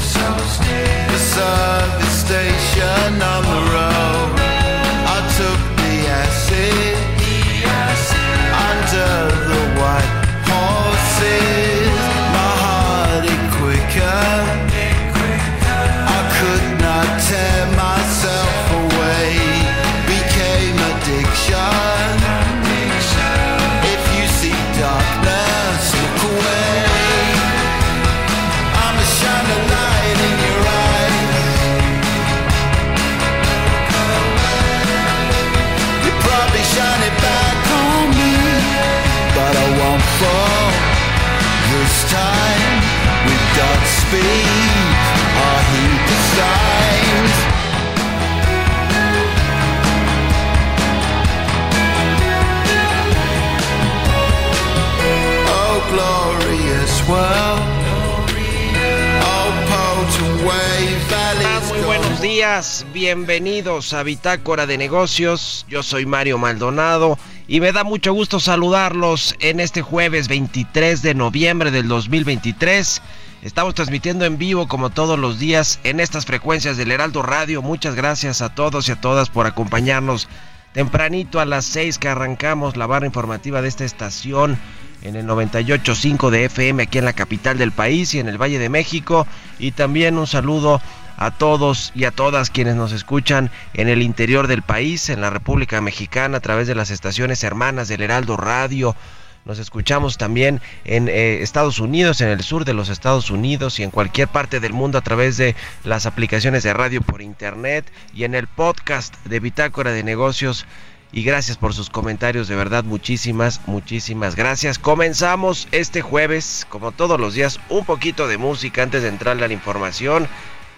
solstice, the service station on the road. Bienvenidos a Bitácora de Negocios. Yo soy Mario Maldonado y me da mucho gusto saludarlos en este jueves 23 de noviembre del 2023. Estamos transmitiendo en vivo como todos los días en estas frecuencias del Heraldo Radio. Muchas gracias a todos y a todas por acompañarnos tempranito a las 6 que arrancamos la barra informativa de esta estación en el 98.5 de FM aquí en la capital del país y en el Valle de México. Y también un saludo a todos y a todas quienes nos escuchan en el interior del país, en la República Mexicana, a través de las estaciones hermanas del Heraldo Radio. Nos escuchamos también en eh, Estados Unidos, en el sur de los Estados Unidos y en cualquier parte del mundo a través de las aplicaciones de radio por internet y en el podcast de Bitácora de Negocios. Y gracias por sus comentarios, de verdad muchísimas, muchísimas gracias. Comenzamos este jueves, como todos los días, un poquito de música antes de entrarle a la información.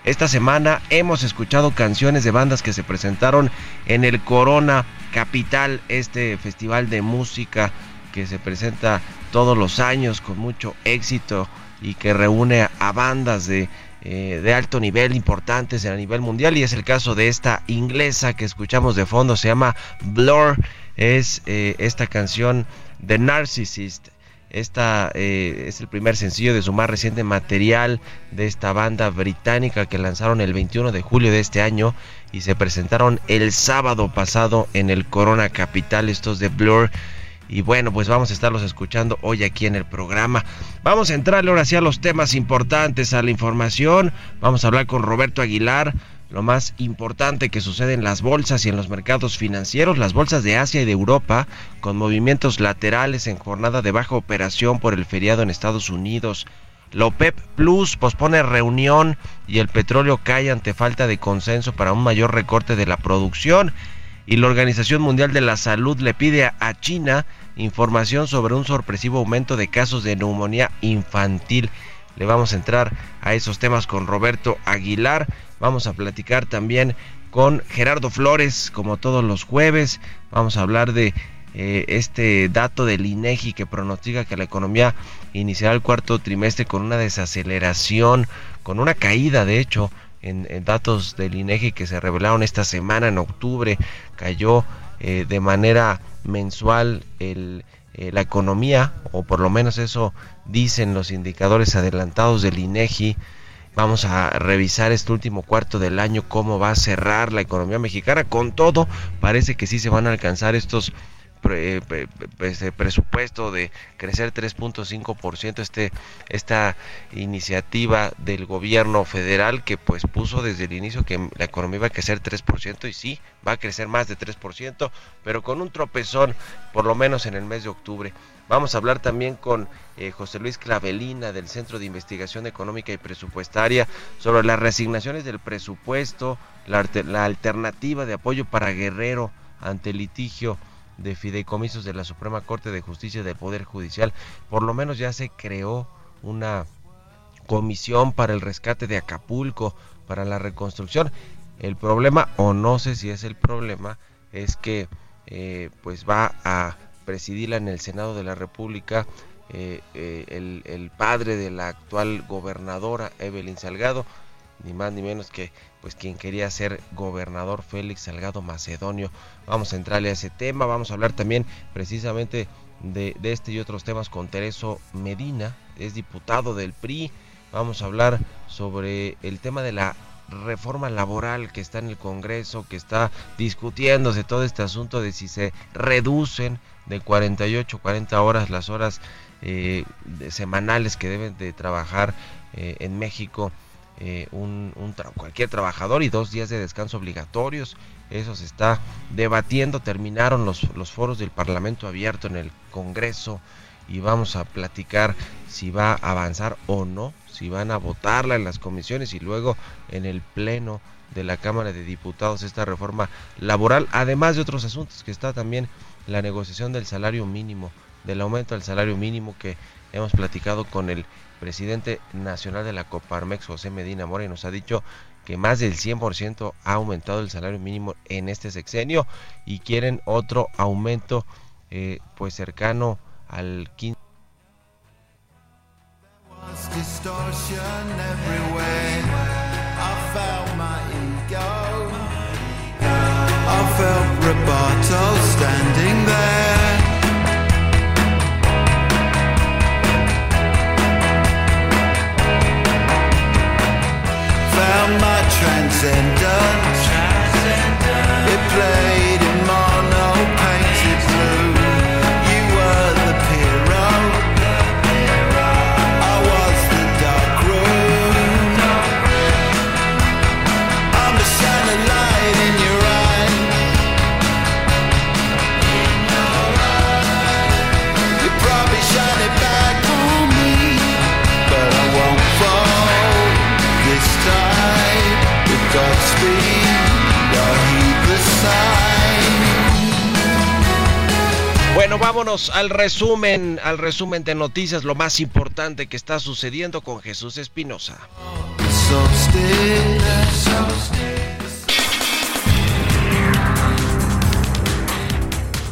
Esta semana hemos escuchado canciones de bandas que se presentaron en el Corona Capital, este festival de música que se presenta todos los años con mucho éxito y que reúne a bandas de, eh, de alto nivel importantes a nivel mundial. Y es el caso de esta inglesa que escuchamos de fondo, se llama Blur, es eh, esta canción The Narcissist esta eh, es el primer sencillo de su más reciente material de esta banda británica que lanzaron el 21 de julio de este año y se presentaron el sábado pasado en el Corona Capital, estos de Blur. Y bueno, pues vamos a estarlos escuchando hoy aquí en el programa. Vamos a entrarle ahora sí a los temas importantes, a la información. Vamos a hablar con Roberto Aguilar lo más importante que sucede en las bolsas y en los mercados financieros, las bolsas de Asia y de Europa, con movimientos laterales en jornada de baja operación por el feriado en Estados Unidos. La OPEP Plus pospone reunión y el petróleo cae ante falta de consenso para un mayor recorte de la producción. Y la Organización Mundial de la Salud le pide a China información sobre un sorpresivo aumento de casos de neumonía infantil. Le vamos a entrar a esos temas con Roberto Aguilar. Vamos a platicar también con Gerardo Flores, como todos los jueves. Vamos a hablar de eh, este dato del INEGI que pronostica que la economía iniciará el cuarto trimestre con una desaceleración, con una caída de hecho en, datos del INEGI que se revelaron esta semana en octubre, cayó eh, de manera mensual el, eh, la economía, o por lo menos eso dicen los indicadores adelantados del INEGI. Vamos a revisar este último cuarto del año, cómo va a cerrar la economía mexicana. Con todo, parece que sí se van a alcanzar estos este presupuesto de crecer 3.5% este esta iniciativa del gobierno federal que pues puso desde el inicio que la economía iba a crecer 3% y sí va a crecer más de 3% pero con un tropezón por lo menos en el mes de octubre. Vamos a hablar también con eh, José Luis Clavelina del Centro de Investigación Económica y Presupuestaria sobre las resignaciones del presupuesto, la, alternativa de apoyo para Guerrero ante litigio de fideicomisos de la Suprema Corte de Justicia del Poder Judicial. Por lo menos ya se creó una comisión para el rescate de Acapulco, para la reconstrucción. El problema, o no sé si es el problema, es que eh, pues va a presidirla en el Senado de la República eh, eh, el, el padre de la actual gobernadora Evelyn Salgado, ni más ni menos que pues quien quería ser gobernador Félix Salgado Macedonio. Vamos a entrarle a ese tema, vamos a hablar también precisamente de, este y otros temas con Tereso Medina, es diputado del PRI. Vamos a hablar sobre el tema de la reforma laboral que está en el Congreso, que está discutiéndose todo este asunto de si se reducen de 48 40 horas las horas eh, semanales que deben de trabajar eh, en México eh, un, cualquier trabajador y dos días de descanso obligatorios. Eso se está debatiendo. Terminaron los, los foros del Parlamento abierto en el Congreso y vamos a platicar si va a avanzar o no, si van a votarla en las comisiones y luego en el Pleno de la Cámara de Diputados esta reforma laboral, además de otros asuntos que está también la negociación del salario mínimo, del aumento del salario mínimo que hemos platicado con el presidente nacional de la Coparmex, José Medina Mora, nos ha dicho que más del 100% ha aumentado el salario mínimo en este sexenio y quieren otro aumento eh, pues cercano al 15%. My transcendence. Vámonos al resumen, al resumen de noticias, lo más importante que está sucediendo con Jesús Espinosa.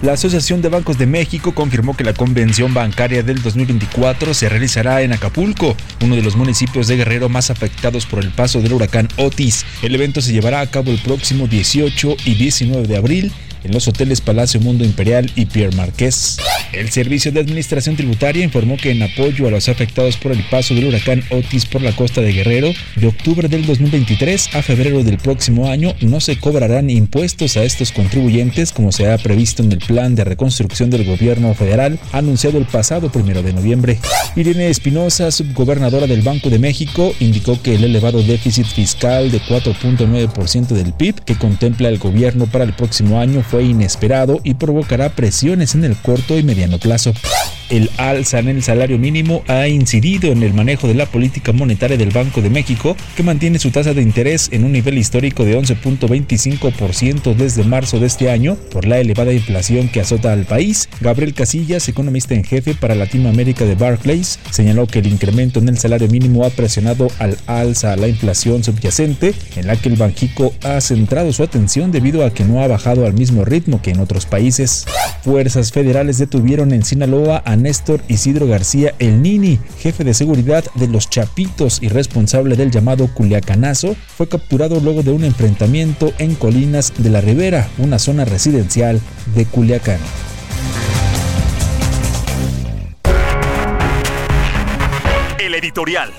La Asociación de Bancos de México confirmó que la convención bancaria del 2024 se realizará en Acapulco, uno de los municipios de Guerrero más afectados por el paso del huracán Otis. El evento se llevará a cabo el próximo 18 y 19 de abril en los hoteles Palacio Mundo Imperial y Pierre Marqués. El Servicio de Administración Tributaria informó que en apoyo a los afectados por el paso del huracán Otis por la costa de Guerrero, de octubre del 2023 a febrero del próximo año no se cobrarán impuestos a estos contribuyentes como se ha previsto en el plan de reconstrucción del gobierno federal anunciado el pasado primero de noviembre. Irene Espinosa, subgobernadora del Banco de México, indicó que el elevado déficit fiscal de 4.9% del PIB que contempla el gobierno para el próximo año fue inesperado y provocará presiones en el corto y mediano plazo. El alza en el salario mínimo ha incidido en el manejo de la política monetaria del Banco de México, que mantiene su tasa de interés en un nivel histórico de 11.25% desde marzo de este año por la elevada inflación que azota al país. Gabriel Casillas, economista en jefe para Latinoamérica de Barclays, señaló que el incremento en el salario mínimo ha presionado al alza a la inflación subyacente, en la que el Banjico ha centrado su atención debido a que no ha bajado al mismo ritmo que en otros países. Fuerzas federales detuvieron en Sinaloa a Néstor Isidro García El Nini, jefe de seguridad de los Chapitos y responsable del llamado Culiacanazo, fue capturado luego de un enfrentamiento en Colinas de la Ribera, una zona residencial de Culiacán. El editorial.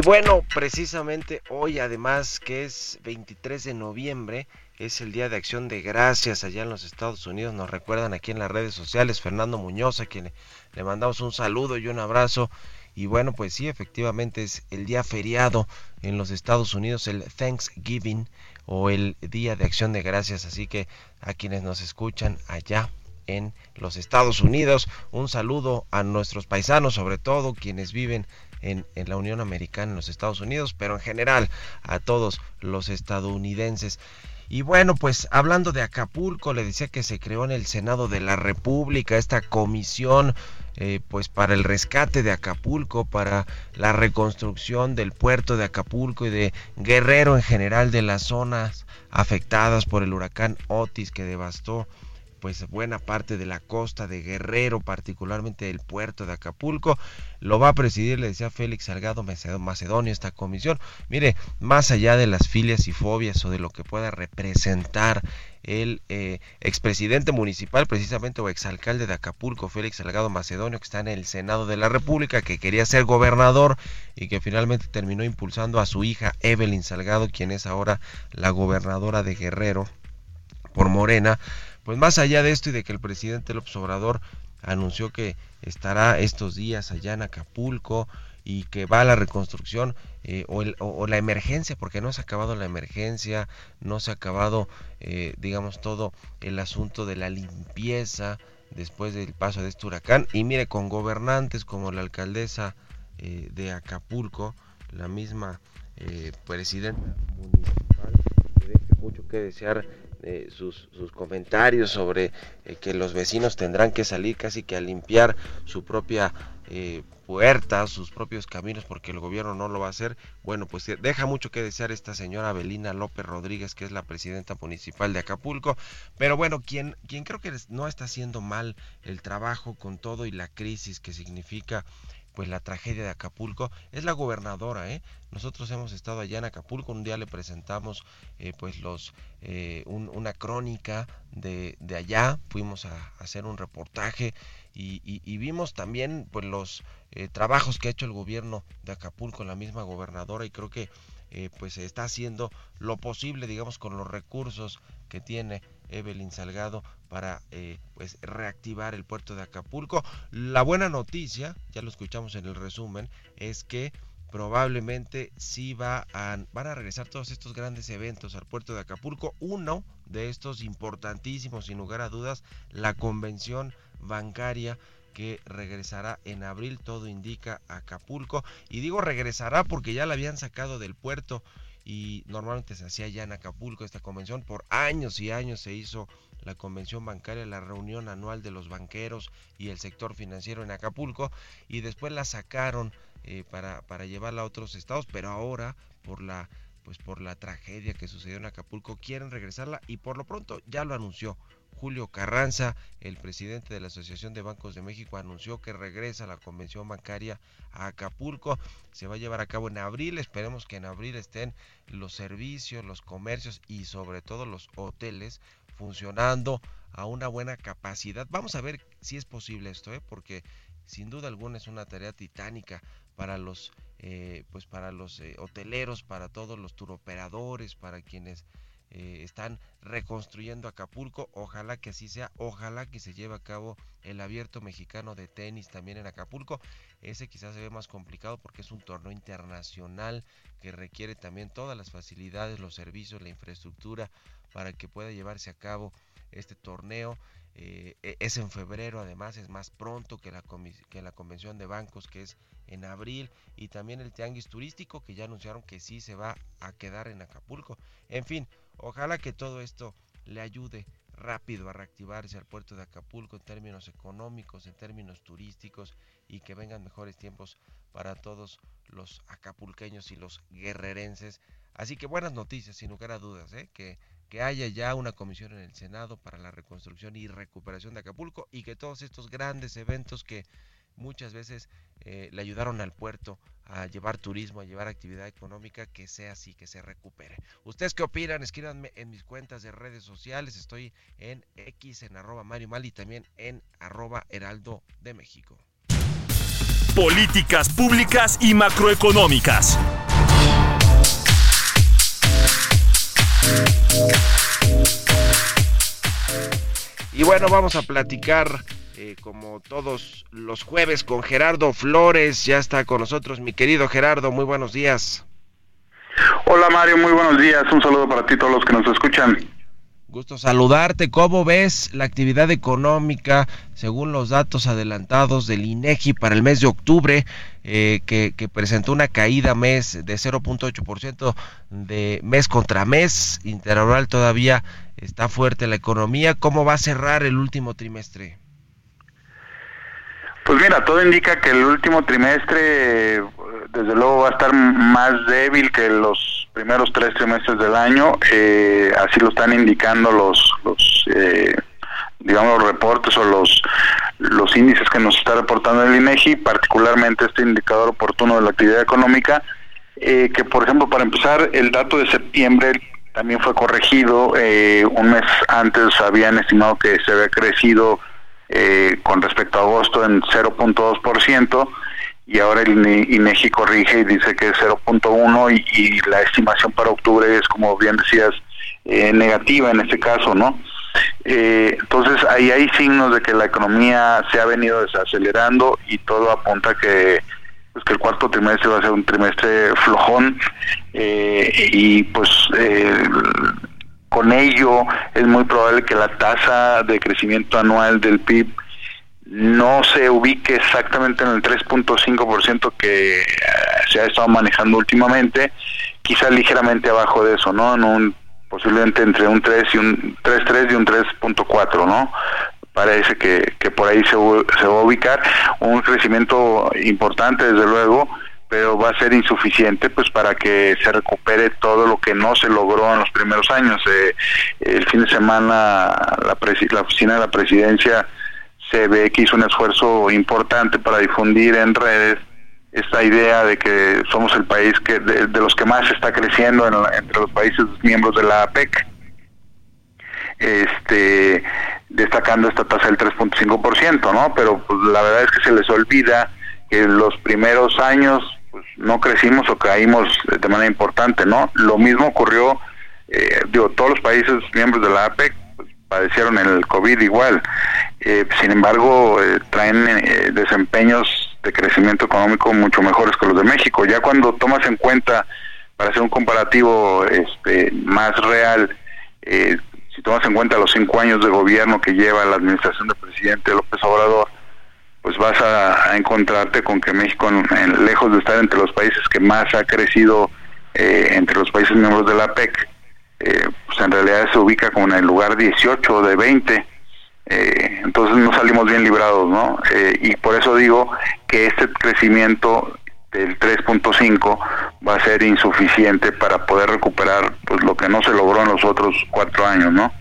Y bueno, precisamente hoy además que es 23 de noviembre, es el Día de Acción de Gracias allá en los Estados Unidos, nos recuerdan aquí en las redes sociales, Fernando Muñoz, a quien le mandamos un saludo y un abrazo. Y bueno, pues sí, efectivamente es el día feriado en los Estados Unidos, el Thanksgiving o el Día de Acción de Gracias, así que a quienes nos escuchan allá en los Estados Unidos, un saludo a nuestros paisanos, sobre todo quienes viven en, la Unión Americana, en los Estados Unidos, pero en general a todos los estadounidenses. Y bueno, pues hablando de Acapulco, le decía que se creó en el Senado de la República esta comisión eh, pues para el rescate de Acapulco, para la reconstrucción del puerto de Acapulco y de Guerrero en general de las zonas afectadas por el huracán Otis que devastó pues buena parte de la costa de Guerrero, particularmente el puerto de Acapulco. Lo va a presidir, le decía Félix Salgado Macedonio, esta comisión. Mire, más allá de las filias y fobias o de lo que pueda representar el eh, expresidente municipal, precisamente, o exalcalde de Acapulco, Félix Salgado Macedonio, que está en el Senado de la República, que quería ser gobernador y que finalmente terminó impulsando a su hija Evelyn Salgado, quien es ahora la gobernadora de Guerrero por Morena pues más allá de esto y de que el presidente López Obrador anunció que estará estos días allá en Acapulco y que va a la reconstrucción eh, o, la emergencia, porque no se ha acabado la emergencia, no se ha acabado, eh, digamos, todo el asunto de la limpieza después del paso de este huracán. Y mire, con gobernantes como la alcaldesa eh, de Acapulco, la misma presidenta municipal, que deja mucho que desear eh, sus, comentarios sobre eh, que los vecinos tendrán que salir casi que a limpiar su propia eh, puerta, sus propios caminos, porque el gobierno no lo va a hacer. Bueno, pues deja mucho que desear esta señora Belina López Rodríguez, que es la presidenta municipal de Acapulco. Pero bueno, quien, quien creo que no está haciendo mal el trabajo con todo y la crisis que significa pues la tragedia de Acapulco es la gobernadora ¿eh? nosotros hemos estado allá en Acapulco un día le presentamos eh, pues los eh, una crónica de, de, allá fuimos a, hacer un reportaje y, vimos también pues los eh, trabajos que ha hecho el gobierno de Acapulco la misma gobernadora y creo que pues está haciendo lo posible digamos con los recursos que tiene Evelyn Salgado para eh, pues reactivar el puerto de Acapulco. La buena noticia, ya lo escuchamos en el resumen, es que probablemente sí van a regresar todos estos grandes eventos al puerto de Acapulco. Uno de estos importantísimos, sin lugar a dudas, la convención bancaria que regresará en abril, todo indica Acapulco. Y digo regresará porque ya la habían sacado del puerto y normalmente se hacía ya en Acapulco esta convención. Por años y años se hizo la convención bancaria, la reunión anual de los banqueros y el sector financiero en Acapulco y después la sacaron eh, para, para llevarla a otros estados, pero ahora por la pues por la tragedia que sucedió en Acapulco quieren regresarla y por lo pronto ya lo anunció Julio Carranza, el presidente de la Asociación de Bancos de México, anunció que regresa la convención bancaria a Acapulco. Se va a llevar a cabo en abril. Esperemos que en abril estén los servicios, los comercios y sobre todo los hoteles funcionando a una buena capacidad. Vamos a ver si es posible esto, ¿eh? porque sin duda alguna es una tarea titánica para los eh, pues para los eh, hoteleros, para todos los turoperadores, para quienes eh, están reconstruyendo Acapulco. Ojalá que así sea. Ojalá que se lleve a cabo el abierto mexicano de tenis también en Acapulco. Ese quizás se ve más complicado porque es un torneo internacional que requiere también todas las facilidades, los servicios, la infraestructura para que pueda llevarse a cabo este torneo. Eh, e, es en febrero, además es más pronto que la, que la convención de bancos que es en abril y también el tianguis turístico que ya anunciaron que sí se va a quedar en Acapulco. En fin, Ojalá que todo esto le ayude rápido a reactivarse al puerto de Acapulco en términos económicos, en términos turísticos y que vengan mejores tiempos para todos los acapulqueños y los guerrerenses. Así que buenas noticias, sin lugar a dudas, ¿eh? que, que haya ya una comisión en el Senado para la reconstrucción y recuperación de Acapulco y que todos estos grandes eventos que muchas veces eh, le ayudaron al puerto a llevar turismo, a llevar actividad económica, que sea así, que se recupere. ¿Ustedes qué opinan? Escríbanme en mis cuentas de redes sociales. Estoy en X, en arroba Mario Mal y también en arroba Heraldo de México. Políticas públicas y macroeconómicas. Y bueno, vamos a platicar eh, como todos los jueves con Gerardo Flores. Ya está con nosotros mi querido Gerardo. Muy buenos días. Hola Mario, muy buenos días. Un saludo para ti todos los que nos escuchan. Gusto saludarte. ¿Cómo ves la actividad económica según los datos adelantados del INEGI para el mes de octubre, eh, que, que, presentó una caída mes de 0.8% de mes contra mes, intervalar todavía está fuerte la economía. ¿Cómo va a cerrar el último trimestre? Pues mira, todo indica que el último trimestre desde luego va a estar más débil que los primeros tres trimestres del año, eh, así lo están indicando los, los eh, digamos, los reportes o los, los índices que nos está reportando el INEGI, particularmente este indicador oportuno de la actividad económica, eh, que por ejemplo, para empezar, el dato de septiembre también fue corregido, eh, un mes antes habían estimado que se había crecido eh, con respecto a agosto en 0.2%, y ahora el INEGI corrige y dice que es 0.1 y, y, la estimación para octubre es, como bien decías, eh, negativa en este caso, ¿no? Eh, entonces ahí hay signos de que la economía se ha venido desacelerando y todo apunta que pues que el cuarto trimestre va a ser un trimestre flojón eh, y pues eh, con ello es muy probable que la tasa de crecimiento anual del PIB no se ubique exactamente en el 3.5% que se ha estado manejando últimamente, quizá ligeramente abajo de eso, ¿no? En un posiblemente entre un 3 y un 3.3 y un 3.4, ¿no? Parece que, que por ahí se, se va a ubicar un crecimiento importante, desde luego, pero va a ser insuficiente pues para que se recupere todo lo que no se logró en los primeros años. Eh, el fin de semana la, la oficina de la presidencia se ve que hizo un esfuerzo importante para difundir en redes esta idea de que somos el país que de, de los que más está creciendo en entre los países miembros de la APEC este destacando esta tasa del 3.5%, ¿no? Pero pues la verdad es que se les olvida que los primeros años pues no crecimos o caímos de manera importante, ¿no? Lo mismo ocurrió eh, digo, todos los países miembros de la APEC pues, padecieron el COVID igual. Eh, sin embargo, eh, traen eh, desempeños de crecimiento económico mucho mejores que los de México. Ya cuando tomas en cuenta, para hacer un comparativo este, más real, eh, si tomas en cuenta los cinco años de gobierno que lleva la administración del presidente López Obrador, pues vas a, encontrarte con que México, en, lejos de estar entre los países que más ha crecido eh, entre los países miembros de la PEC, eh, pues en realidad se ubica como en el lugar 18 de 20. Eh, entonces no salimos bien librados, ¿no? Eh, y por eso digo que este crecimiento del 3.5 va a ser insuficiente para poder recuperar pues lo que no se logró en los otros cuatro años, ¿no?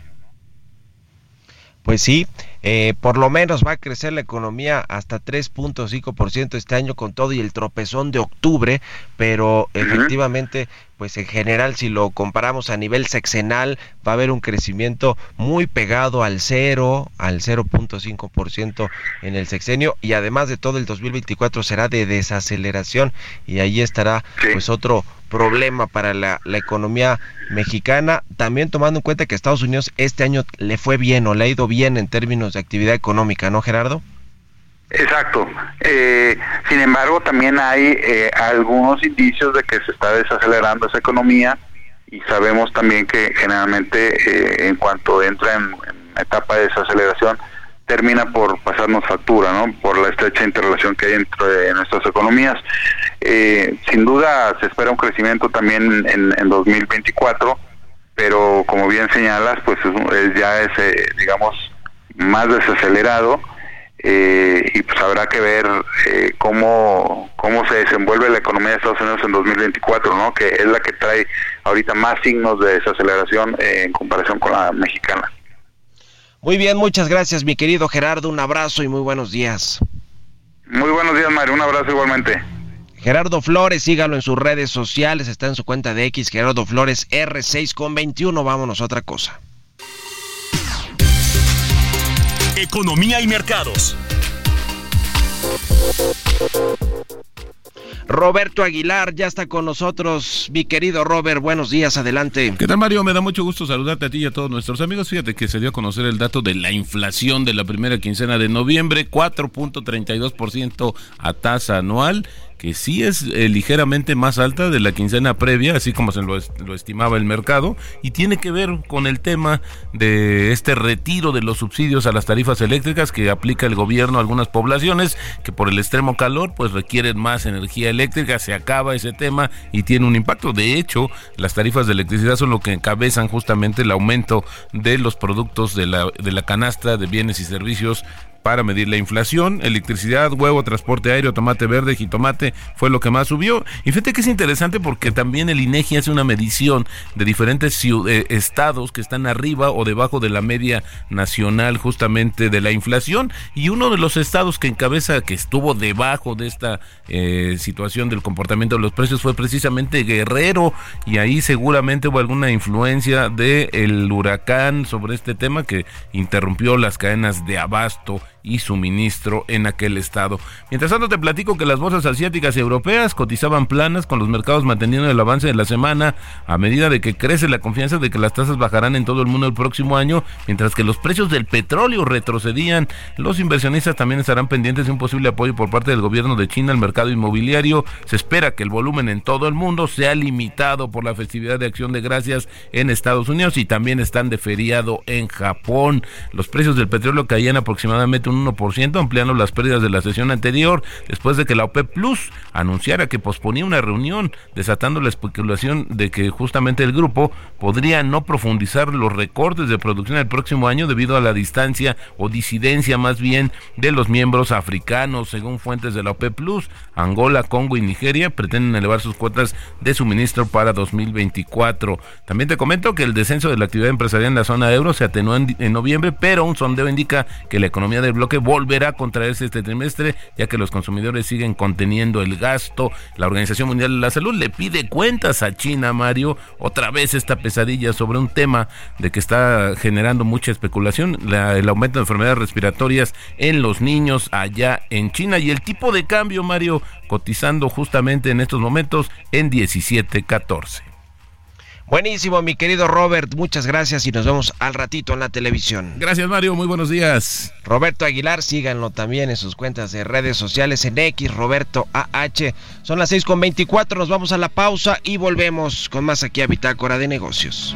Pues sí, eh, por lo menos va a crecer la economía hasta 3.5% este año con todo y el tropezón de octubre, pero efectivamente, pues en general si lo comparamos a nivel sexenal, va a haber un crecimiento muy pegado al cero, al 0.5% en el sexenio y además de todo el 2024 será de desaceleración y ahí estará sí. pues otro problema para la, la, economía mexicana, también tomando en cuenta que Estados Unidos este año le fue bien o le ha ido bien en términos de actividad económica, ¿no, Gerardo? Exacto. Eh, sin embargo, también hay eh, algunos indicios de que se está desacelerando esa economía y sabemos también que generalmente eh, en cuanto entra en, en etapa de desaceleración, termina por pasarnos factura, ¿no? Por la estrecha interrelación que hay entre nuestras economías. Eh, sin duda se espera un crecimiento también en, en 2024, pero como bien señalas, pues es, ya es, eh, digamos, más desacelerado eh, y pues habrá que ver eh, cómo, cómo se desenvuelve la economía de Estados Unidos en 2024, ¿no? que es la que trae ahorita más signos de desaceleración en comparación con la mexicana. Muy bien, muchas gracias mi querido Gerardo, un abrazo y muy buenos días. Muy buenos días Mario, un abrazo igualmente. Gerardo Flores, sígalo en sus redes sociales, está en su cuenta de X, Gerardo Flores R6 con 21. Vámonos a otra cosa. Economía y mercados. Roberto Aguilar ya está con nosotros. Mi querido Robert, buenos días, adelante. ¿Qué tal, Mario? Me da mucho gusto saludarte a ti y a todos nuestros amigos. Fíjate que se dio a conocer el dato de la inflación de la primera quincena de noviembre, 4.32% a tasa anual que sí es eh, ligeramente más alta de la quincena previa, así como se lo, lo, estimaba el mercado, y tiene que ver con el tema de este retiro de los subsidios a las tarifas eléctricas que aplica el gobierno a algunas poblaciones que por el extremo calor pues requieren más energía eléctrica, se acaba ese tema y tiene un impacto. De hecho, las tarifas de electricidad son lo que encabezan justamente el aumento de los productos de la, de la canasta de bienes y servicios para medir la inflación, electricidad, huevo, transporte aéreo, tomate verde, jitomate, fue lo que más subió. Y fíjate que es interesante porque también el INEGI hace una medición de diferentes eh, estados que están arriba o debajo de la media nacional justamente de la inflación y uno de los estados que encabeza que estuvo debajo de esta eh, situación del comportamiento de los precios fue precisamente Guerrero y ahí seguramente hubo alguna influencia del huracán sobre este tema que interrumpió las cadenas de abasto y suministro en aquel estado. Mientras tanto te platico que las bolsas asiáticas y europeas cotizaban planas con los mercados manteniendo el avance de la semana a medida de que crece la confianza de que las tasas bajarán en todo el mundo el próximo año, mientras que los precios del petróleo retrocedían. Los inversionistas también estarán pendientes de un posible apoyo por parte del gobierno de China al mercado inmobiliario. Se espera que el volumen en todo el mundo sea limitado por la festividad de Acción de Gracias en Estados Unidos y también están de feriado en Japón. Los precios del petróleo caían aproximadamente un 1%, ampliando las pérdidas de la sesión anterior, después de que la OPEP Plus anunciara que posponía una reunión, desatando la especulación de que justamente el grupo podría no profundizar los recortes de producción el próximo año debido a la distancia o disidencia más bien de los miembros africanos, según fuentes de la OPEP Plus. Angola, Congo y Nigeria pretenden elevar sus cuotas de suministro para 2024. También te comento que el descenso de la actividad empresarial en la zona euro se atenuó en, en noviembre, pero un sondeo indica que la economía del bloque volverá a contraerse este trimestre, ya que los consumidores siguen conteniendo el gasto. La Organización Mundial de la Salud le pide cuentas a China, Mario, otra vez esta pesadilla sobre un tema de que está generando mucha especulación, el aumento de enfermedades respiratorias en los niños allá en China y el tipo de cambio, Mario, cotizando justamente en estos momentos en 17.14. Buenísimo, mi querido Robert. Muchas gracias y nos vemos al ratito en la televisión. Gracias, Mario. Muy buenos días. Roberto Aguilar, síganlo también en sus cuentas de redes sociales en X, Roberto AH. Son las 6.24, nos vamos a la pausa y volvemos con más aquí a Bitácora de Negocios.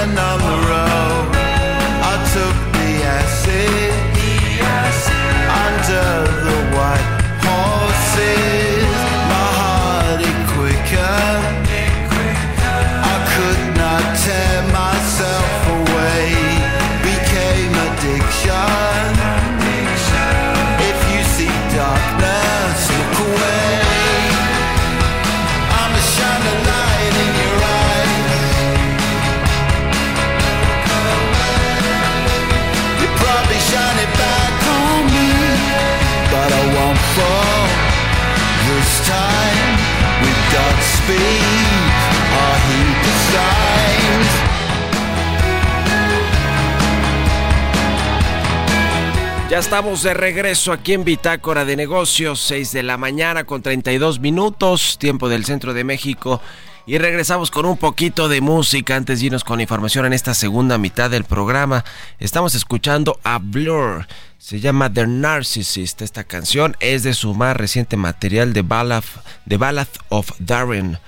and I'm the road. Ya estamos de regreso aquí en Bitácora de Negocios, 6 de la mañana con 32 minutos, tiempo del centro de México. Y regresamos con un poquito de música antes de irnos con información en esta segunda mitad del programa. Estamos escuchando a Blur. Se llama The Narcissist. Esta canción es de su más reciente material de Ballad, The Ballad of Darren,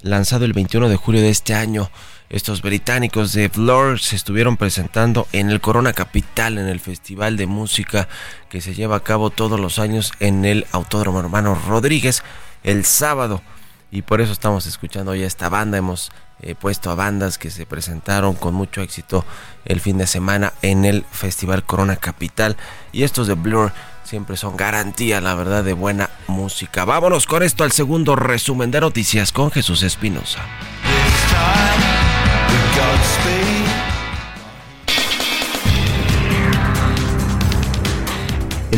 lanzado el 21 de julio de este año. Estos británicos de Blur se estuvieron presentando en el Corona Capital, en el festival de música que se lleva a cabo todos los años en el Autódromo Hermano Rodríguez el sábado. Y por eso estamos escuchando ya esta banda. Hemos eh, puesto a bandas que se presentaron con mucho éxito el fin de semana en el Festival Corona Capital. Y estos de Blur siempre son garantía, la verdad, de buena música. Vámonos con esto al segundo resumen de noticias con Jesús Espinosa. Godspeed.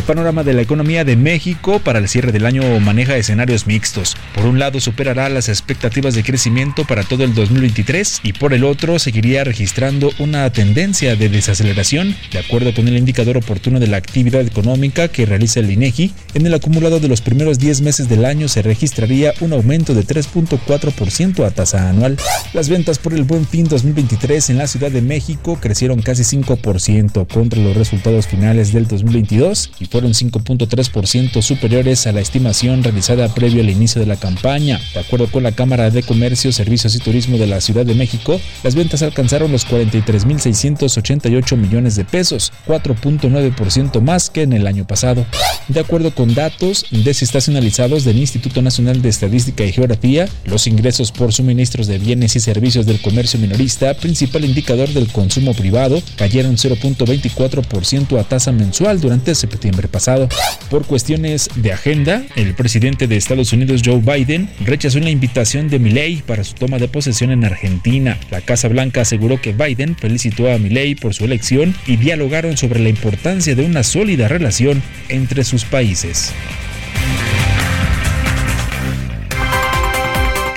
Panorama de la economía de México para el cierre del año maneja escenarios mixtos. Por un lado, superará las expectativas de crecimiento para todo el 2023 y por el otro, seguiría registrando una tendencia de desaceleración, de acuerdo con el indicador oportuno de la actividad económica que realiza el INEGI. En el acumulado de los primeros 10 meses del año se registraría un aumento de 3.4% a tasa anual. Las ventas por el Buen Fin 2023 en la Ciudad de México crecieron casi 5% contra los resultados finales del 2022 y fueron 5.3% superiores a la estimación realizada previo al inicio de la campaña. De acuerdo con la Cámara de Comercio, Servicios y Turismo de la Ciudad de México, las ventas alcanzaron los 43.688 millones de pesos, 4.9% más que en el año pasado. De acuerdo con datos desestacionalizados del Instituto Nacional de Estadística y Geografía, los ingresos por suministros de bienes y servicios del comercio minorista, principal indicador del consumo privado, cayeron 0.24% a tasa mensual durante septiembre pasado. Por cuestiones de agenda, el presidente de Estados Unidos, Joe Biden, rechazó la invitación de Milei para su toma de posesión en Argentina. La Casa Blanca aseguró que Biden felicitó a Milei por su elección y dialogaron sobre la importancia de una sólida relación entre sus países.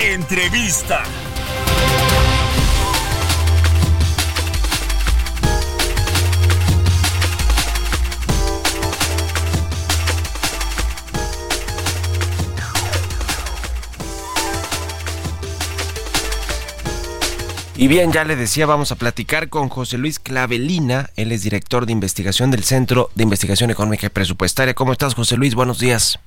Entrevista. Y bien, ya le decía, vamos a platicar con José Luis Clavelina, él es director de investigación del Centro de Investigación Económica y Presupuestaria. ¿Cómo estás, José Luis? Buenos días.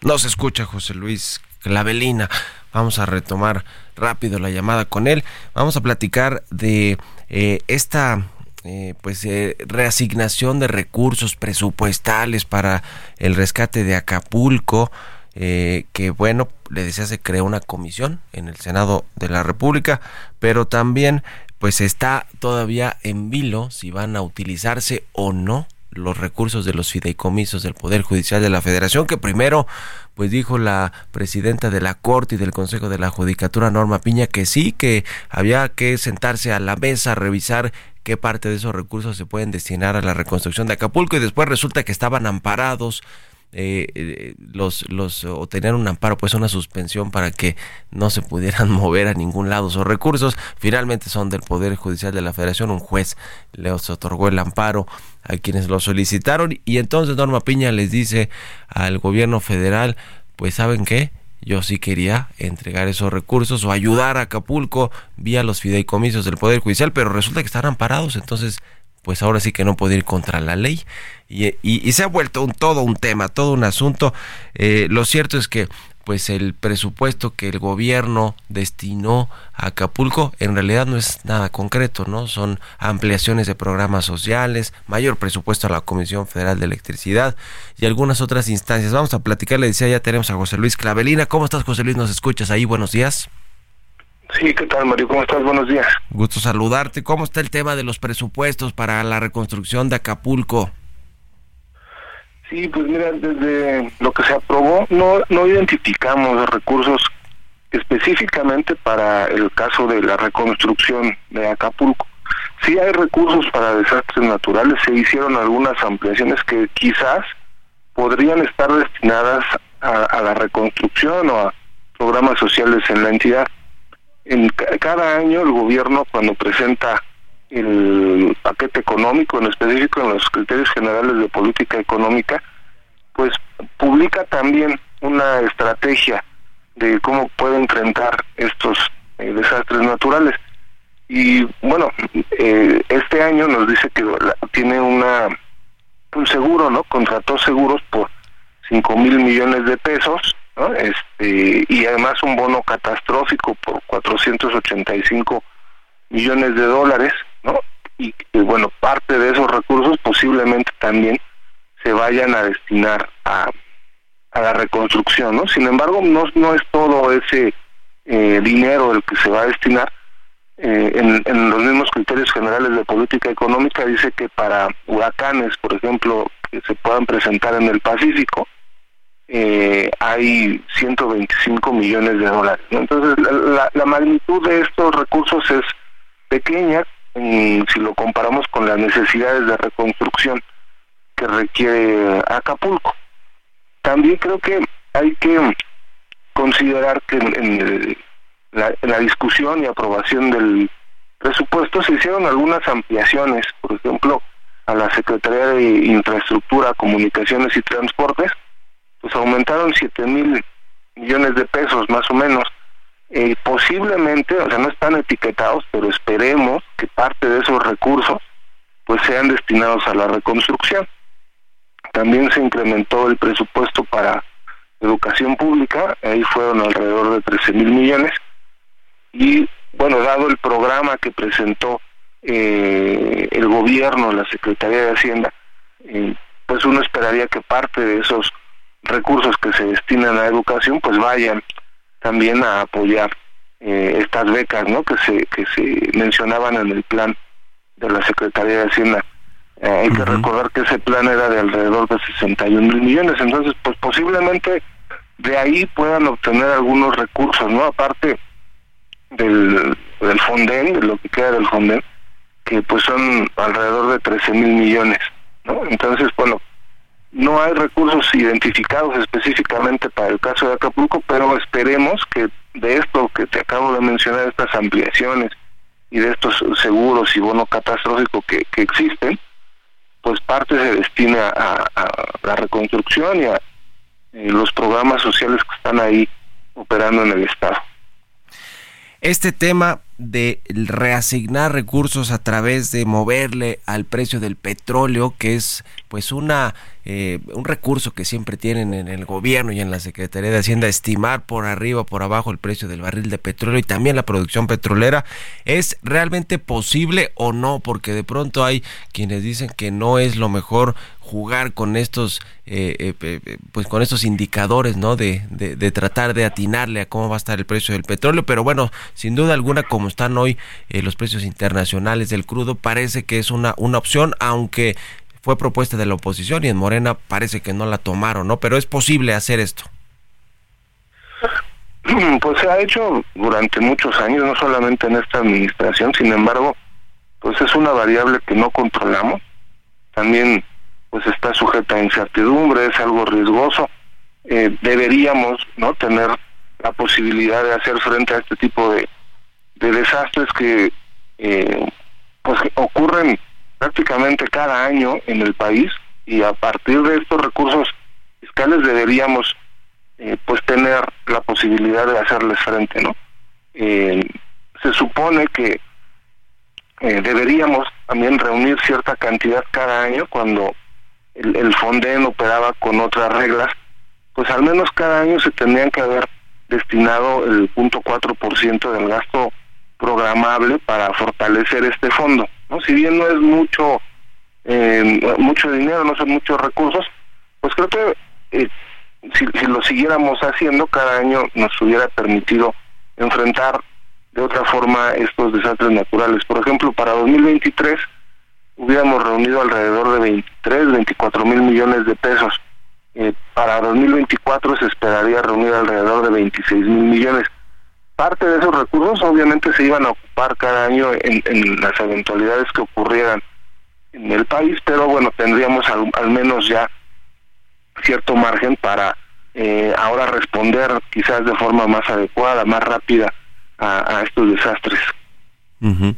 No se escucha José Luis Clavelina. Vamos a retomar rápido la llamada con él. Vamos a platicar de eh, esta eh, pues eh, reasignación de recursos presupuestales para el rescate de Acapulco. Eh, que bueno, le decía, se creó una comisión en el Senado de la República, pero también pues está todavía en vilo si van a utilizarse o no los recursos de los fideicomisos del Poder Judicial de la Federación, que primero, pues dijo la presidenta de la Corte y del Consejo de la Judicatura, Norma Piña, que sí, que había que sentarse a la mesa, a revisar qué parte de esos recursos se pueden destinar a la reconstrucción de Acapulco y después resulta que estaban amparados eh, eh, los, los, o tener un amparo, pues una suspensión para que no se pudieran mover a ningún lado esos recursos. Finalmente son del Poder Judicial de la Federación, un juez les otorgó el amparo a quienes lo solicitaron. Y entonces Norma Piña les dice al gobierno federal, pues saben qué, yo sí quería entregar esos recursos o ayudar a Acapulco vía los fideicomisos del Poder Judicial, pero resulta que están amparados, entonces pues ahora sí que no puede ir contra la ley. Y, se ha vuelto un, todo un tema, todo un asunto. Eh, lo cierto es que pues el presupuesto que el gobierno destinó a Acapulco en realidad no es nada concreto, ¿no? Son ampliaciones de programas sociales, mayor presupuesto a la Comisión Federal de Electricidad y algunas otras instancias. Vamos a platicar, le decía, ya tenemos a José Luis Clavelina. ¿Cómo estás, José Luis? ¿Nos escuchas ahí? Buenos días. Sí, ¿qué tal, Mario? ¿Cómo estás? Buenos días. Gusto saludarte. ¿Cómo está el tema de los presupuestos para la reconstrucción de Acapulco? Sí, pues mira, desde lo que se aprobó no, no identificamos recursos específicamente para el caso de la reconstrucción de Acapulco. Sí hay recursos para desastres naturales, se hicieron algunas ampliaciones que quizás podrían estar destinadas a, a la reconstrucción o a programas sociales en la entidad en cada año el gobierno cuando presenta el paquete económico, en específico en los criterios generales de política económica, pues publica también una estrategia de cómo puede enfrentar estos eh, desastres naturales. Y bueno, eh, este año nos dice que tiene una un seguro, ¿no? Contrató seguros por 5 mil millones de pesos este, y además un bono catastrófico por 485 millones de dólares, ¿no? Y, bueno, parte de esos recursos posiblemente también se vayan a destinar a, a la reconstrucción, ¿no? Sin embargo, no, no es todo ese eh, dinero el que se va a destinar. Eh, en los mismos criterios generales de política económica dice que para huracanes, por ejemplo, que se puedan presentar en el Pacífico, eh, hay 125 millones de dólares. Entonces, la, magnitud de estos recursos es pequeña si lo comparamos con las necesidades de reconstrucción que requiere Acapulco. También creo que hay que considerar que en la discusión y aprobación del presupuesto se hicieron algunas ampliaciones, por ejemplo, a la Secretaría de Infraestructura, Comunicaciones y Transportes, pues aumentaron 7 mil millones de pesos más o menos. Eh, posiblemente, o sea, no están etiquetados, pero esperemos que parte de esos recursos pues sean destinados a la reconstrucción. También se incrementó el presupuesto para educación pública, ahí fueron alrededor de 13 mil millones. Y bueno, dado el programa que presentó eh, el gobierno, la Secretaría de Hacienda, eh, pues uno esperaría que parte de esos recursos que se destinan a educación pues vayan también a apoyar eh, estas becas no que se que se mencionaban en el plan de la Secretaría de Hacienda. Eh, hay que recordar que ese plan era de alrededor de 61 mil millones entonces pues posiblemente de ahí puedan obtener algunos recursos no aparte del del Fonden de lo que queda del Fonden que pues son alrededor de 13 mil millones no entonces bueno no hay recursos identificados específicamente para el caso de Acapulco, pero esperemos que de esto que te acabo de mencionar, estas ampliaciones y de estos seguros y bono catastrófico que, existen, pues parte se destina a, la reconstrucción y a los programas sociales que están ahí operando en el Estado. Este tema de reasignar recursos a través de moverle al precio del petróleo, que es pues una eh, un recurso que siempre tienen en el gobierno y en la Secretaría de Hacienda, estimar por arriba por abajo el precio del barril de petróleo y también la producción petrolera, ¿es realmente posible o no? Porque de pronto hay quienes dicen que no es lo mejor jugar con estos eh, eh, pues con estos indicadores no de, de, tratar de atinarle a cómo va a estar el precio del petróleo pero bueno sin duda alguna como están hoy los precios internacionales del crudo parece que es una una opción aunque fue propuesta de la oposición y en Morena parece que no la tomaron, ¿no? Pero es posible hacer esto. Pues se ha hecho durante muchos años, no solamente en esta administración, sin embargo, pues es una variable que no controlamos. También pues está sujeta a incertidumbre, es algo riesgoso. Eh, deberíamos no tener la posibilidad de hacer frente a este tipo de, de desastres que eh, pues ocurren prácticamente cada año en el país y a partir de estos recursos fiscales deberíamos eh, pues tener la posibilidad de hacerles frente no eh, se supone que deberíamos también reunir cierta cantidad cada año cuando el, Fonden operaba con otras reglas pues al menos cada año se tendrían que haber destinado el punto cuatro por ciento del gasto programable para fortalecer este fondo no si bien no es mucho eh, mucho dinero no son muchos recursos pues creo que eh, si lo siguiéramos haciendo cada año nos hubiera permitido enfrentar de otra forma estos desastres naturales. Por ejemplo para 2023 hubiéramos reunido alrededor de 23 24 mil millones de pesos eh, para 2024 se esperaría reunir alrededor de 26 mil millones parte de esos recursos obviamente se iban a ocupar cada año en, en las eventualidades que ocurrieran en el país, pero bueno, tendríamos al, menos ya cierto margen para eh, ahora responder quizás de forma más adecuada, más rápida a, estos desastres. Ujú.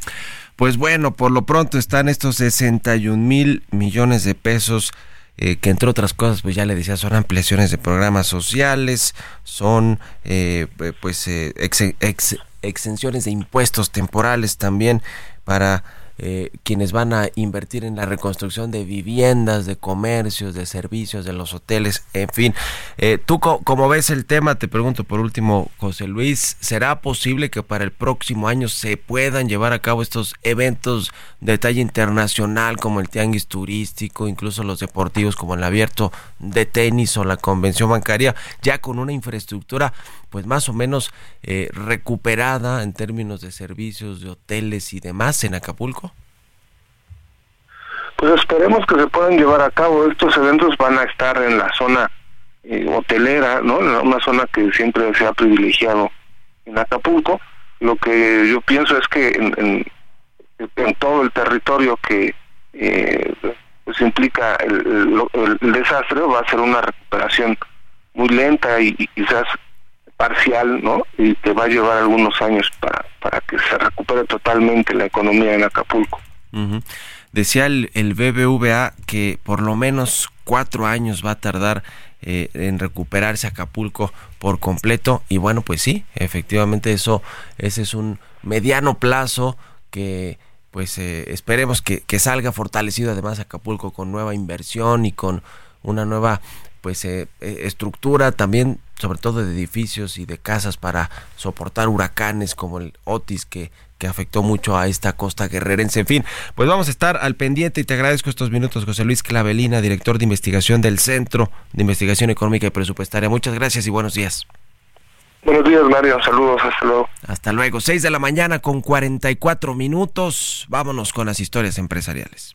Pues bueno, por lo pronto están estos 61 mil millones de pesos eh, que entre otras cosas, pues ya le decía, son ampliaciones de programas sociales, son eh, pues eh, ex- ex- exenciones de impuestos temporales también para eh, quienes van a invertir en la reconstrucción de viviendas, de comercios, de servicios, de los hoteles, en fin. Eh, Tú, co- como ves el tema, te pregunto por último, José Luis, ¿será posible que para el próximo año se puedan llevar a cabo estos eventos de talla internacional como el tianguis turístico, incluso los deportivos como el abierto de tenis o la convención bancaria, ya con una infraestructura pues más o menos eh, recuperada en términos de servicios, de hoteles y demás en Acapulco? Pues esperemos que se puedan llevar a cabo. Estos eventos van a estar en la zona eh, hotelera, ¿no? En una zona que siempre se ha privilegiado en Acapulco. Lo que yo pienso es que en, todo el territorio que eh, pues implica el, el desastre va a ser una recuperación muy lenta y, y quizás parcial, ¿no? Y que va a llevar algunos años para, para que se recupere totalmente la economía en Acapulco. Decía el, el BBVA que por lo menos cuatro años va a tardar eh, en recuperarse Acapulco por completo y bueno pues sí efectivamente eso ese es un mediano plazo que pues eh, esperemos que, que salga fortalecido además Acapulco con nueva inversión y con una nueva pues eh, eh, estructura también sobre todo de edificios y de casas para soportar huracanes como el Otis que, que afectó mucho a esta costa guerrerense. En fin, pues vamos a estar al pendiente y te agradezco estos minutos, José Luis Clavelina, director de investigación del Centro de Investigación Económica y Presupuestaria. Muchas gracias y buenos días. Buenos días, Mario. Saludos. Hasta luego. Hasta luego. 6 de la mañana con 44 minutos. Vámonos con las historias empresariales.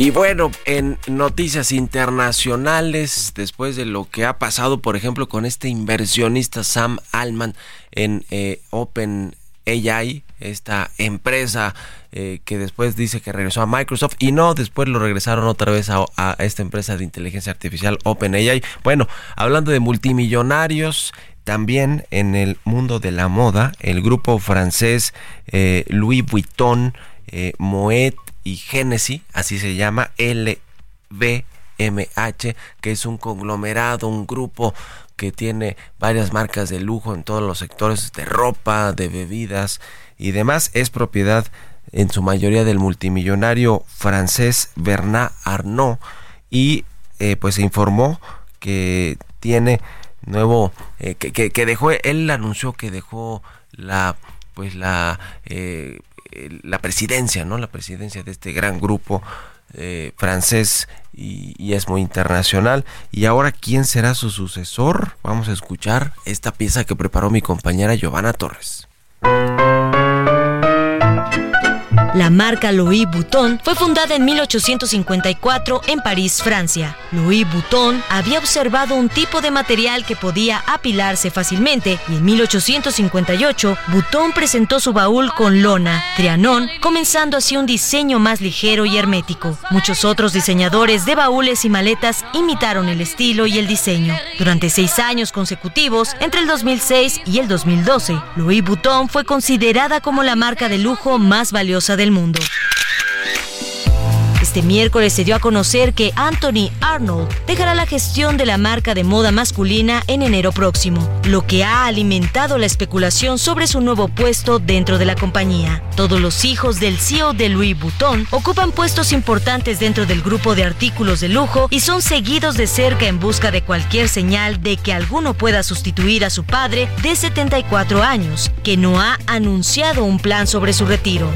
Y bueno, en noticias internacionales, después de lo que ha pasado, por ejemplo, con este inversionista Sam Altman en eh, OpenAI, esta empresa eh, que después dice que regresó a Microsoft y no, después lo regresaron otra vez a, a esta empresa de inteligencia artificial OpenAI. Bueno, hablando de multimillonarios, también en el mundo de la moda, el grupo francés eh, Louis Vuitton, eh, Moet y Genesis, así se llama, LVMH, que es un conglomerado, un grupo que tiene varias marcas de lujo en todos los sectores de ropa, de bebidas y demás. Es propiedad en su mayoría del multimillonario francés Bernard Arnault y eh, pues se informó que tiene nuevo eh, que, dejó él anunció que dejó la pues la eh, la presidencia no la presidencia de este gran grupo eh, francés y, y, es muy internacional. Y ahora quién será su sucesor vamos a escuchar esta pieza que preparó mi compañera Giovanna Torres la marca Louis Vuitton fue fundada en 1854 en París, Francia. Louis Vuitton había observado un tipo de material que podía apilarse fácilmente y en 1858 Vuitton presentó su baúl con lona, Trianon, comenzando así un diseño más ligero y hermético. Muchos otros diseñadores de baúles y maletas imitaron el estilo y el diseño. Durante seis años consecutivos, entre el 2006 y el 2012, Louis Vuitton fue considerada como la marca de lujo más valiosa mundo. Este miércoles se dio a conocer que Anthony Arnold dejará la gestión de la marca de moda masculina en enero próximo, lo que ha alimentado la especulación sobre su nuevo puesto dentro de la compañía. Todos los hijos del CEO de Louis Vuitton ocupan puestos importantes dentro del grupo de artículos de lujo y son seguidos de cerca en busca de cualquier señal de que alguno pueda sustituir a su padre de 74 años, que no ha anunciado un plan sobre su retiro.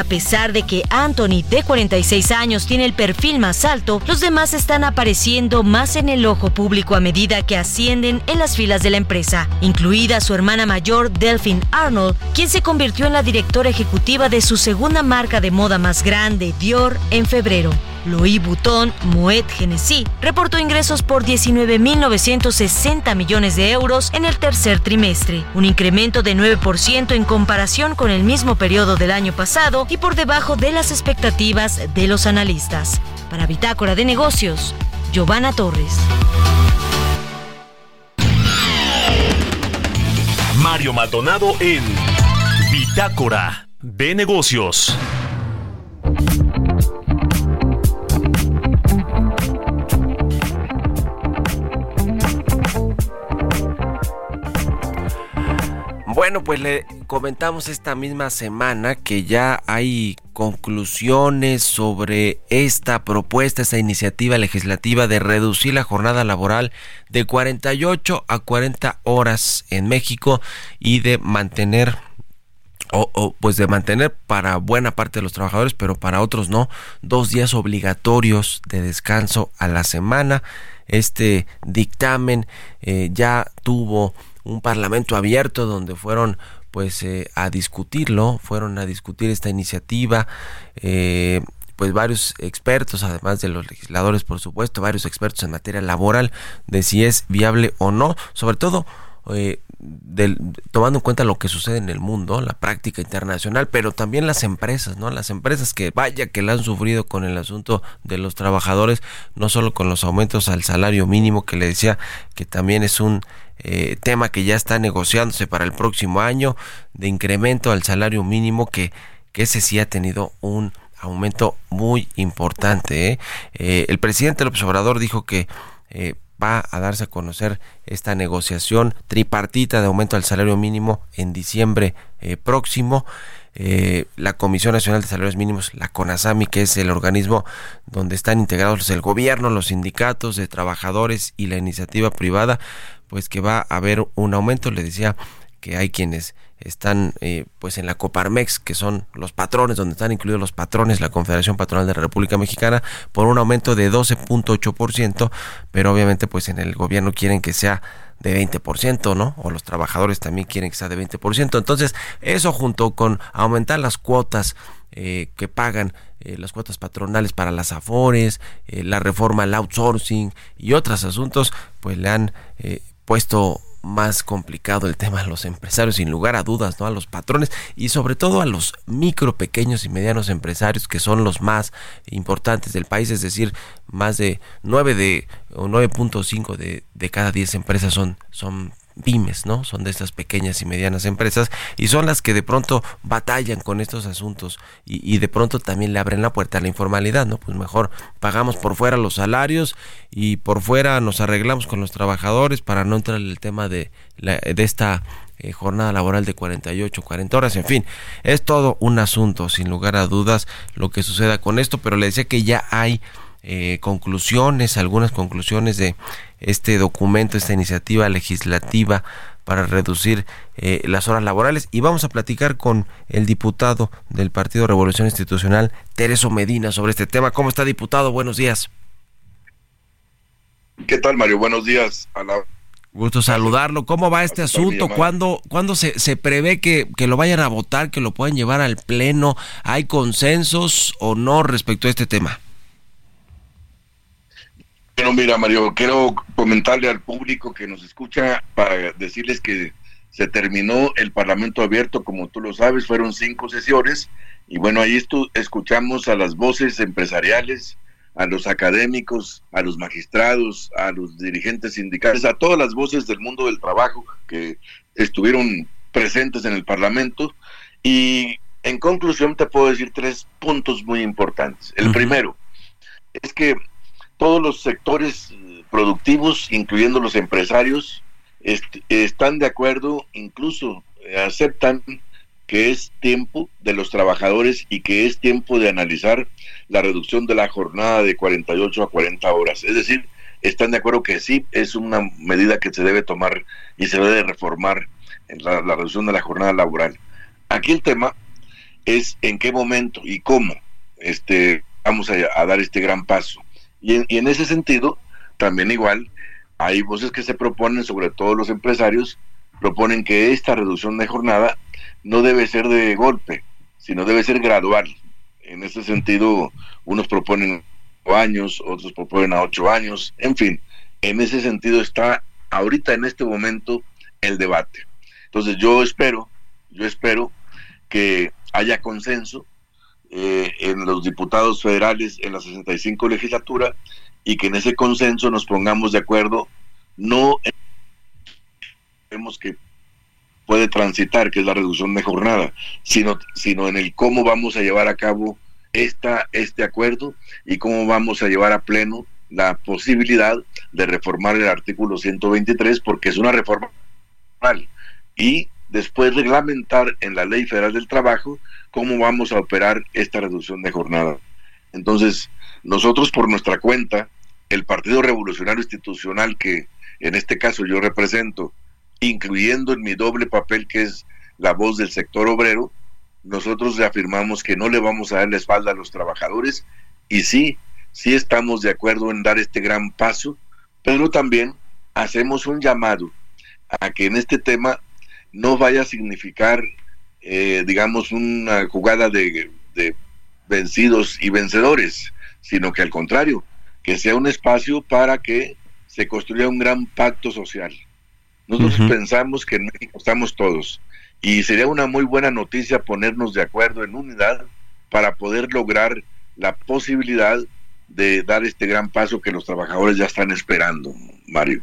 A pesar de que Anthony, de 46 años, tiene el perfil más alto, los demás están apareciendo más en el ojo público a medida que ascienden en las filas de la empresa, incluida su hermana mayor, Delphine Arnold, quien se convirtió en la directora ejecutiva de su segunda marca de moda más grande, Dior, en febrero. Louis Vuitton Moet Genesis reportó ingresos por 19.960 millones de euros en el tercer trimestre, un incremento de 9% en comparación con el mismo periodo del año pasado y por debajo de las expectativas de los analistas. Para Bitácora de Negocios, Giovanna Torres. Mario Maldonado en Bitácora de Negocios. Bueno, pues le comentamos esta misma semana que ya hay conclusiones sobre esta propuesta, esta iniciativa legislativa de reducir la jornada laboral de 48 a 40 horas en México y de mantener o, pues de mantener para buena parte de los trabajadores, pero para otros no, dos días obligatorios de descanso a la semana. Este dictamen eh, ya tuvo un parlamento abierto donde fueron pues eh, a discutirlo, fueron a discutir esta iniciativa, eh, pues varios expertos, además de los legisladores, por supuesto, varios expertos en materia laboral, de si es viable o no, sobre todo eh, del, tomando en cuenta lo que sucede en el mundo, la práctica internacional, pero también las empresas, ¿no? Las empresas que vaya que la han sufrido con el asunto de los trabajadores, no solo con los aumentos al salario mínimo que le decía que también es un eh, tema que ya está negociándose para el próximo año de incremento al salario mínimo que, que ese sí ha tenido un aumento muy importante. ¿eh? Eh, el presidente López Obrador dijo que va a darse a conocer esta negociación tripartita de aumento al salario mínimo en diciembre próximo. la Comisión Nacional de Salarios Mínimos, la CONASAMI, que es el organismo donde están integrados el gobierno, los sindicatos de trabajadores y la iniciativa privada, pues que va a haber un aumento. Le decía que hay quienes están eh, pues en la Coparmex, que son los patrones, donde están incluidos los patrones, la Confederación Patronal de la República Mexicana, por un aumento de 12.8%, pero obviamente pues en el gobierno quieren que sea de 20%, ¿no? O los trabajadores también quieren que sea de 20%. Entonces, eso junto con aumentar las cuotas eh, que pagan eh, las cuotas patronales para las afores, la reforma al outsourcing y otros asuntos, pues le han puesto más complicado el tema a los empresarios, sin lugar a dudas, ¿no? A los patrones y sobre todo a los micro, pequeños y medianos empresarios que son los más importantes del país, es decir, más de 9 de o 9.5 de, de cada 10 empresas son, son pymes, ¿no? Son de estas pequeñas y medianas empresas y son las que de pronto batallan con estos asuntos y, de pronto también le abren la puerta a la informalidad, ¿no? Pues mejor pagamos por fuera los salarios y por fuera nos arreglamos con los trabajadores para no entrar en el tema de, la, de esta eh, jornada laboral de 48, 40 horas, en fin, es todo un asunto, sin lugar a dudas, lo que suceda con esto, pero le decía que ya hay eh, conclusiones, algunas conclusiones de este documento, esta iniciativa legislativa para reducir eh, las horas laborales. Y vamos a platicar con el diputado del Partido Revolución Institucional, Tereso Medina, sobre este tema. ¿Cómo está, diputado? Buenos días. ¿Qué tal, Mario? Buenos días. A la... Gusto saludarlo. ¿Cómo va este asunto? ¿Cuándo, ¿cuándo se, se, prevé que, que, lo vayan a votar, que lo puedan llevar al Pleno? ¿Hay consensos o no respecto a este tema? Bueno, mira, Mario, quiero comentarle al público que nos escucha para decirles que se terminó el Parlamento abierto, como tú lo sabes, fueron cinco sesiones y bueno, ahí escuchamos a las voces empresariales, a los académicos, a los magistrados, a los dirigentes sindicales, a todas las voces del mundo del trabajo que estuvieron presentes en el Parlamento. Y en conclusión te puedo decir tres puntos muy importantes. El primero es que todos los sectores productivos, incluyendo los empresarios, están de acuerdo, incluso aceptan que es tiempo de los trabajadores y que es tiempo de analizar la reducción de la jornada de 48 a 40 horas. Es decir, están de acuerdo que sí es una medida que se debe tomar y se debe reformar la, reducción de la jornada laboral. Aquí el tema es en qué momento y cómo este, vamos a, dar este gran paso. Y y en ese sentido, también igual, hay voces que se proponen, sobre todo los empresarios, proponen que esta reducción de jornada no debe ser de golpe, sino debe ser gradual. En ese sentido, unos proponen años, otros proponen a ocho años, en fin, en ese sentido está ahorita en este momento el debate. Entonces yo espero, yo espero que haya consenso eh, en los diputados federales en la 65 legislatura y que en ese consenso nos pongamos de acuerdo, no tenemos que puede transitar, que es la reducción de jornada, sino, sino en el cómo vamos a llevar a cabo esta, este acuerdo y cómo vamos a llevar a pleno la posibilidad de reformar el artículo 123, porque es una reforma y después reglamentar en la Ley Federal del Trabajo cómo vamos a operar esta reducción de jornada. Entonces, nosotros por nuestra cuenta, el Partido Revolucionario Institucional que en este caso yo represento, incluyendo en mi doble papel que es la voz del sector obrero, nosotros reafirmamos que no le vamos a dar la espalda a los trabajadores y sí, sí estamos de acuerdo en dar este gran paso, pero también hacemos un llamado a que en este tema no vaya a significar, eh, digamos, una jugada de, de vencidos y vencedores, sino que al contrario, que sea un espacio para que se construya un gran pacto social nosotros pensamos que en México estamos todos y sería una muy buena noticia ponernos de acuerdo en unidad para poder lograr la posibilidad de dar este gran paso que los trabajadores ya están esperando. Mario.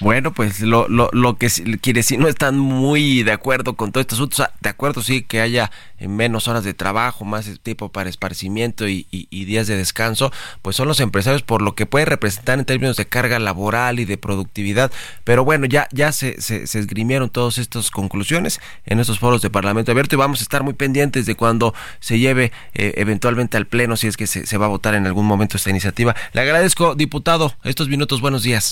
Bueno, pues lo, lo, lo que quiere si no están muy de acuerdo con todo esto, de acuerdo sí que haya menos horas de trabajo, más tiempo para esparcimiento y, días de descanso, pues son los empresarios por lo que puede representar en términos de carga laboral y de productividad. Pero bueno, ya, ya se, se, esgrimieron todas estas conclusiones en estos foros de Parlamento Abierto y vamos a estar muy pendientes de cuando se lleve eh, eventualmente al Pleno, si es que se, se va a votar en algún momento esta iniciativa. Le agradezco, diputado, estos minutos. Buenos días.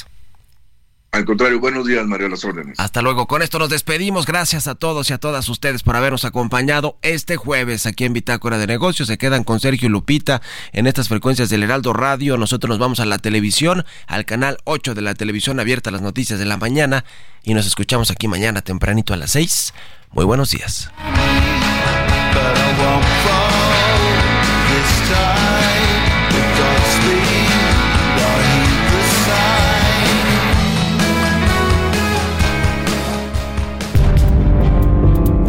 Al contrario, buenos días, Mario, las órdenes. Hasta luego. Con esto nos despedimos. Gracias a todos y a todas ustedes por habernos acompañado este jueves aquí en Bitácora de Negocios. Se quedan con Sergio y Lupita en estas frecuencias del Heraldo Radio. Nosotros nos vamos a la televisión, al canal 8 de la televisión abierta, las noticias de la mañana. Y nos escuchamos aquí mañana tempranito a las 6. Muy buenos días.